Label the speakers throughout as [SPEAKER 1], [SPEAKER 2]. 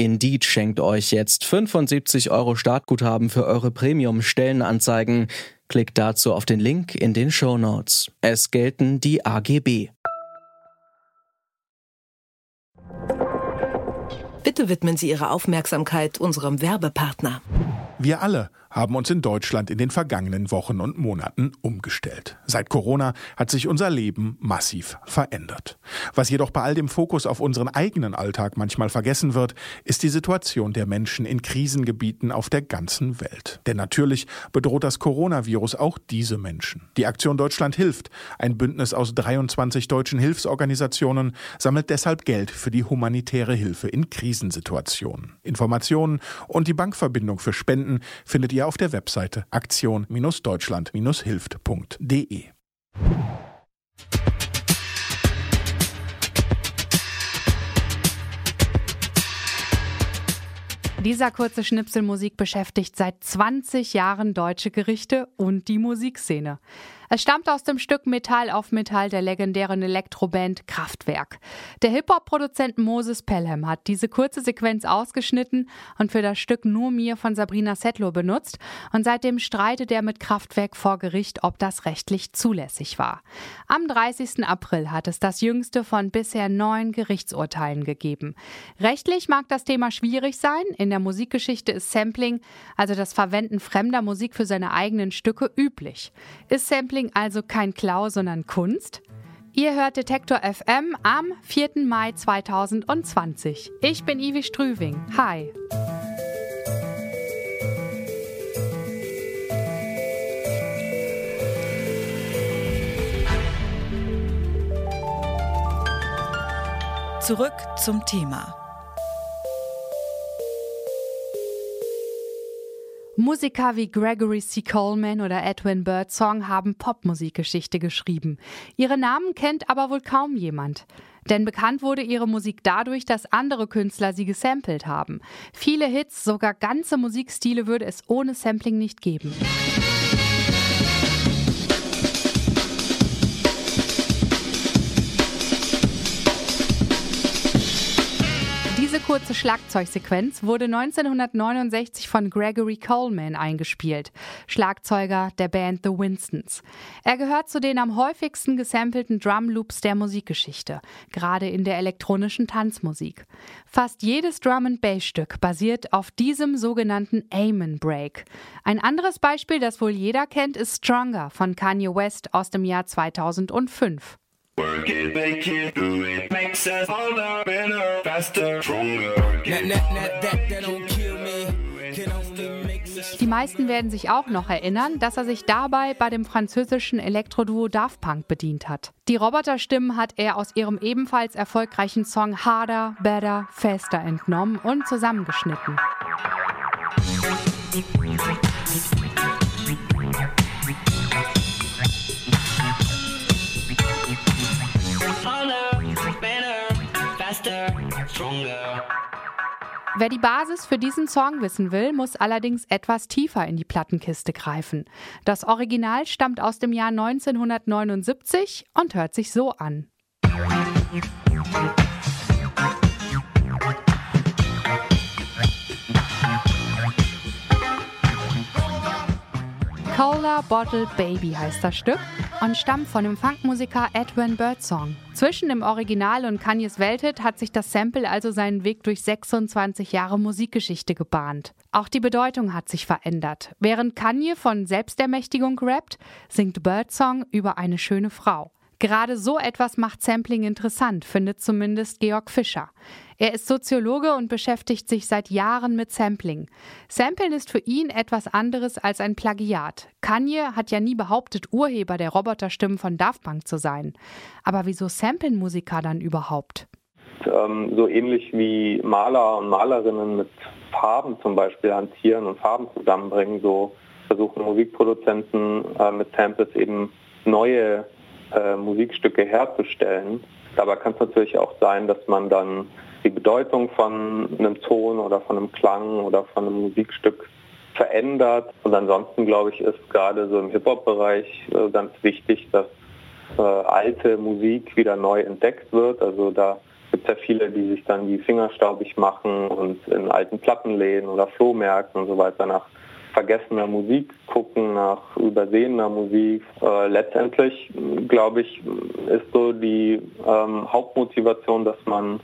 [SPEAKER 1] Indeed schenkt euch jetzt 75 Euro Startguthaben für eure Premium-Stellenanzeigen. Klickt dazu auf den Link in den Show Notes. Es gelten die AGB.
[SPEAKER 2] Bitte widmen Sie Ihre Aufmerksamkeit unserem Werbepartner.
[SPEAKER 3] Wir alle haben uns in Deutschland in den vergangenen Wochen und Monaten umgestellt. Seit Corona hat sich unser Leben massiv verändert. Was jedoch bei all dem Fokus auf unseren eigenen Alltag manchmal vergessen wird, ist die Situation der Menschen in Krisengebieten auf der ganzen Welt. Denn natürlich bedroht das Coronavirus auch diese Menschen. Die Aktion Deutschland hilft, ein Bündnis aus 23 deutschen Hilfsorganisationen, sammelt deshalb Geld für die humanitäre Hilfe in Krisensituationen. Informationen und die Bankverbindung für Spenden findet ihr ihr auf der Webseite aktion-deutschland-hilft.de.
[SPEAKER 4] Dieser kurze Schnipsel Musik beschäftigt seit 20 Jahren deutsche Gerichte und die Musikszene. Es stammt aus dem Stück Metall auf Metall der legendären Elektroband Kraftwerk. Der Hip-Hop-Produzent Moses Pelham hat diese kurze Sequenz ausgeschnitten und für das Stück Nur mir von Sabrina Settler benutzt und seitdem streitet er mit Kraftwerk vor Gericht, ob das rechtlich zulässig war. Am 30. April hat es das jüngste von bisher neun Gerichtsurteilen gegeben. Rechtlich mag das Thema schwierig sein. In der Musikgeschichte ist Sampling, also das Verwenden fremder Musik für seine eigenen Stücke, üblich. Ist Sampling Sampling also kein Klau, sondern Kunst? Ihr hört Detektor FM am 4. Mai 2020. Ich bin Ivi Strüving. Hi.
[SPEAKER 2] Zurück zum Thema.
[SPEAKER 4] Musiker wie Gregory C. Coleman oder Edwin Birdsong haben Popmusikgeschichte geschrieben. Ihre Namen kennt aber wohl kaum jemand. Denn bekannt wurde ihre Musik dadurch, dass andere Künstler sie gesampelt haben. Viele Hits, sogar ganze Musikstile würde es ohne Sampling nicht geben. Kurze Schlagzeugsequenz wurde 1969 von Gregory Coleman eingespielt, Schlagzeuger der Band The Winstons. Er gehört zu den am häufigsten gesampelten Drumloops der Musikgeschichte, gerade in der elektronischen Tanzmusik. Fast jedes Drum and Bass Stück basiert auf diesem sogenannten Amen Break. Ein anderes Beispiel, das wohl jeder kennt, ist Stronger von Kanye West aus dem Jahr 2005. Work it, make it, do it. Makes us harder, better, faster, stronger. Die meisten werden sich auch noch erinnern, dass er sich dabei bei dem französischen Elektroduo Daft Punk bedient hat. Die Roboterstimmen hat er aus ihrem ebenfalls erfolgreichen Song Harder, Better, Faster entnommen und zusammengeschnitten. Wer die Basis für diesen Song wissen will, muss allerdings etwas tiefer in die Plattenkiste greifen. Das Original stammt aus dem Jahr 1979 und hört sich so an. Cola Bottle Baby heißt das Stück und stammt von dem Funkmusiker Edwin Birdsong. Zwischen dem Original und Kanyes Welthit hat sich das Sample also seinen Weg durch 26 Jahre Musikgeschichte gebahnt. Auch die Bedeutung hat sich verändert. Während Kanye von Selbstermächtigung rappt, singt Birdsong über eine schöne Frau. Gerade so etwas macht Sampling interessant, findet zumindest Georg Fischer. Er ist Soziologe und beschäftigt sich seit Jahren mit Sampling. Samplen ist für ihn etwas anderes als ein Plagiat. Kanye hat ja nie behauptet, Urheber der Roboterstimmen von Daft Punk zu sein. Aber wieso samplen Musiker dann überhaupt?
[SPEAKER 5] Ähm, so ähnlich wie Maler und Malerinnen mit Farben zum Beispiel hantieren und Farben zusammenbringen, so versuchen Musikproduzenten äh, mit Samples eben neue äh, Musikstücke herzustellen. Dabei kann es natürlich auch sein, dass man dann die Bedeutung von einem Ton oder von einem Klang oder von einem Musikstück verändert. Und ansonsten, glaube ich, ist gerade so im Hip-Hop-Bereich äh, ganz wichtig, dass äh, alte Musik wieder neu entdeckt wird. Also da gibt es ja viele, die sich dann die Finger staubig machen und in alten Plattenläden oder Flohmärkten und so weiter nach vergessener Musik gucken, nach übersehener Musik. Äh, letztendlich, glaube ich, ist so die ähm, Hauptmotivation, dass man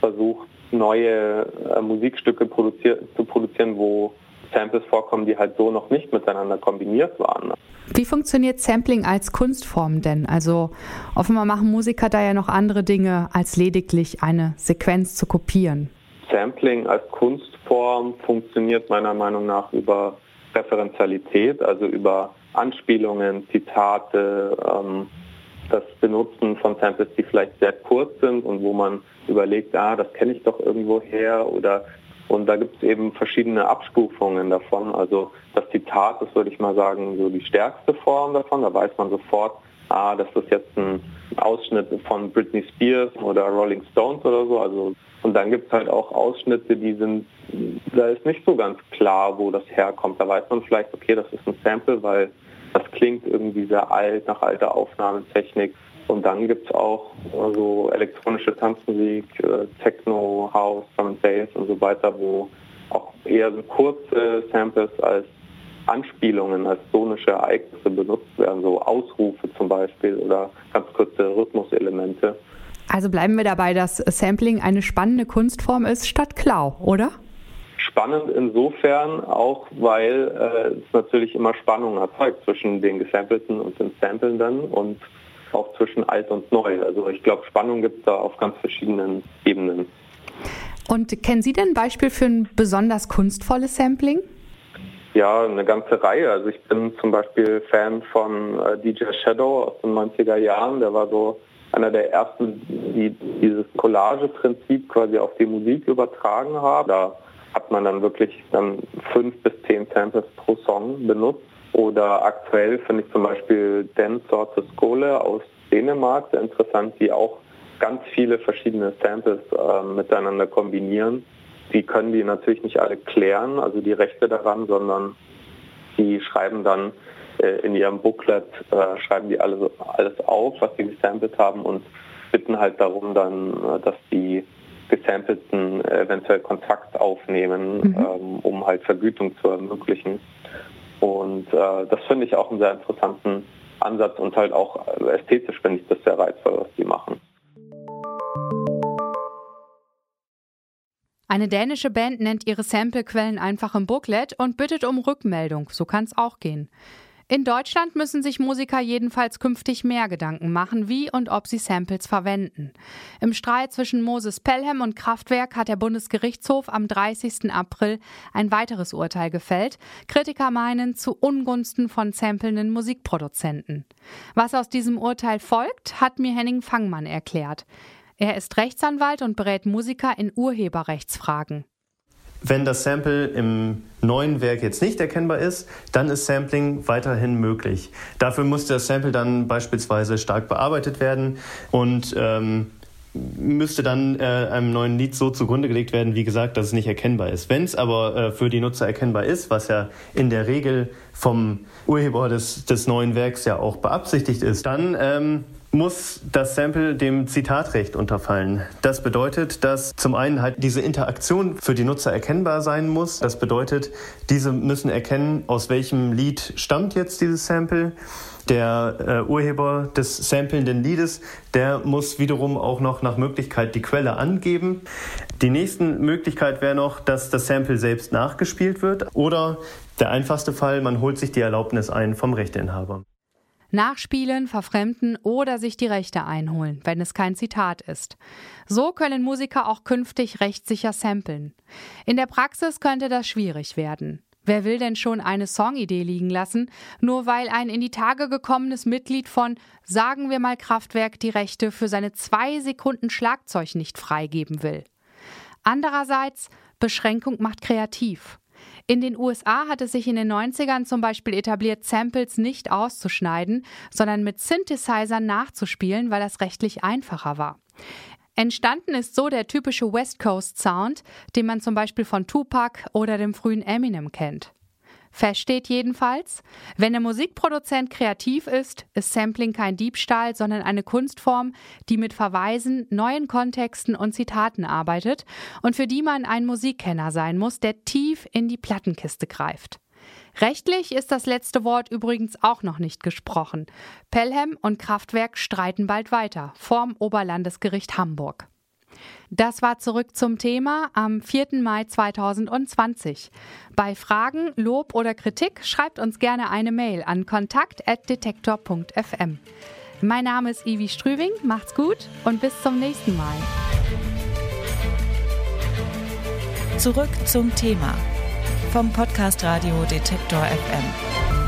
[SPEAKER 5] versucht, neue äh, Musikstücke produzier zu produzieren, wo Samples vorkommen, die halt so noch nicht miteinander kombiniert waren.
[SPEAKER 4] Wie funktioniert Sampling als Kunstform denn? Also offenbar machen Musiker da ja noch andere Dinge, als lediglich eine Sequenz zu kopieren.
[SPEAKER 5] Sampling als Kunstform funktioniert meiner Meinung nach über Referenzialität, also über Anspielungen, Zitate, ähm, das Benutzen von Samples, die vielleicht sehr kurz sind und wo man überlegt, ah, das kenne ich doch irgendwo her oder und da gibt es eben verschiedene Abstufungen davon. Also das Zitat ist, würde ich mal sagen, so die stärkste Form davon. Da weiß man sofort, ah, das ist jetzt ein Ausschnitt von Britney Spears oder Rolling Stones oder so. Also und dann gibt es halt auch Ausschnitte, die sind, da ist nicht so ganz klar, wo das herkommt. Da weiß man vielleicht, okay, das ist ein Sample, weil das klingt irgendwie sehr alt, nach alter Aufnahmetechnik. Und dann gibt es auch so elektronische Tanzmusik, äh, Techno, House, Drum Bass und so weiter, wo auch eher so kurze Samples als Anspielungen, als sonische Ereignisse benutzt werden, so Ausrufe zum Beispiel oder ganz kurze Rhythmuselemente.
[SPEAKER 4] Also bleiben wir dabei, dass Sampling eine spannende Kunstform ist statt Klau, oder?
[SPEAKER 5] Spannend insofern auch, weil äh, es natürlich immer Spannung erzeugt zwischen den Gesampelten und den Samplenden und auch zwischen alt und neu. Also ich glaube, Spannung gibt es da auf ganz verschiedenen Ebenen.
[SPEAKER 4] Und kennen Sie denn ein Beispiel für ein besonders kunstvolles Sampling?
[SPEAKER 5] Ja, eine ganze Reihe. Also ich bin zum Beispiel Fan von äh, DJ Shadow aus den 90er Jahren. Der war so einer der ersten, die dieses Collage-Prinzip quasi auf die Musik übertragen haben. Da hat man dann wirklich dann fünf bis zehn Samples pro Song benutzt. Oder aktuell finde ich zum Beispiel Dan Sorte Skole aus Dänemark sehr interessant, die auch ganz viele verschiedene Samples äh, miteinander kombinieren. Die können die natürlich nicht alle klären, also die Rechte daran, sondern die schreiben dann äh, in ihrem Booklet, äh, schreiben die alles, alles auf, was sie gesampelt haben und bitten halt darum dann, äh, dass die Gesampelten eventuell Kontakt aufnehmen, mhm. ähm, um halt Vergütung zu ermöglichen. Und äh, das finde ich auch einen sehr interessanten Ansatz und halt auch ästhetisch finde ich das sehr reizvoll, was die machen.
[SPEAKER 4] Eine dänische Band nennt ihre Samplequellen einfach im Booklet und bittet um Rückmeldung. So kann es auch gehen. In Deutschland müssen sich Musiker jedenfalls künftig mehr Gedanken machen, wie und ob sie Samples verwenden. Im Streit zwischen Moses Pelham und Kraftwerk hat der Bundesgerichtshof am 30. April ein weiteres Urteil gefällt. Kritiker meinen zu Ungunsten von sampelnden Musikproduzenten. Was aus diesem Urteil folgt, hat mir Henning Fangmann erklärt. Er ist Rechtsanwalt und berät Musiker in Urheberrechtsfragen.
[SPEAKER 6] Wenn das Sample im neuen Werk jetzt nicht erkennbar ist, dann ist Sampling weiterhin möglich. Dafür muss das Sample dann beispielsweise stark bearbeitet werden und ähm, müsste dann äh, einem neuen Lied so zugrunde gelegt werden, wie gesagt, dass es nicht erkennbar ist. Wenn es aber äh, für die Nutzer erkennbar ist, was ja in der Regel vom Urheber des, des neuen Werks ja auch beabsichtigt ist, dann ähm, muss das Sample dem Zitatrecht unterfallen. Das bedeutet, dass zum einen halt diese Interaktion für die Nutzer erkennbar sein muss. Das bedeutet, diese müssen erkennen, aus welchem Lied stammt jetzt dieses Sample. Der äh, Urheber des samplenden Liedes, der muss wiederum auch noch nach Möglichkeit die Quelle angeben. Die nächste Möglichkeit wäre noch, dass das Sample selbst nachgespielt wird oder der einfachste Fall, man holt sich die Erlaubnis ein vom Rechteinhaber
[SPEAKER 4] nachspielen, verfremden oder sich die Rechte einholen, wenn es kein Zitat ist. So können Musiker auch künftig rechtssicher samplen. In der Praxis könnte das schwierig werden. Wer will denn schon eine Songidee liegen lassen, nur weil ein in die Tage gekommenes Mitglied von, sagen wir mal Kraftwerk, die Rechte für seine zwei Sekunden Schlagzeug nicht freigeben will? Andererseits, Beschränkung macht kreativ. In den USA hat es sich in den 90ern zum Beispiel etabliert, Samples nicht auszuschneiden, sondern mit Synthesizern nachzuspielen, weil das rechtlich einfacher war. Entstanden ist so der typische West Coast Sound, den man zum Beispiel von Tupac oder dem frühen Eminem kennt. Fest steht jedenfalls, wenn der Musikproduzent kreativ ist, ist Sampling kein Diebstahl, sondern eine Kunstform, die mit Verweisen, neuen Kontexten und Zitaten arbeitet und für die man ein Musikkenner sein muss, der tief in die Plattenkiste greift. Rechtlich ist das letzte Wort übrigens auch noch nicht gesprochen. Pelham und Kraftwerk streiten bald weiter vorm Oberlandesgericht Hamburg. Das war zurück zum Thema am 4. Mai 2020. Bei Fragen, Lob oder Kritik schreibt uns gerne eine Mail an kontakt.detektor.fm. Mein Name ist Ivi Strüving, macht's gut und bis zum nächsten Mal.
[SPEAKER 7] Zurück zum Thema vom Podcast Radio Detektor FM.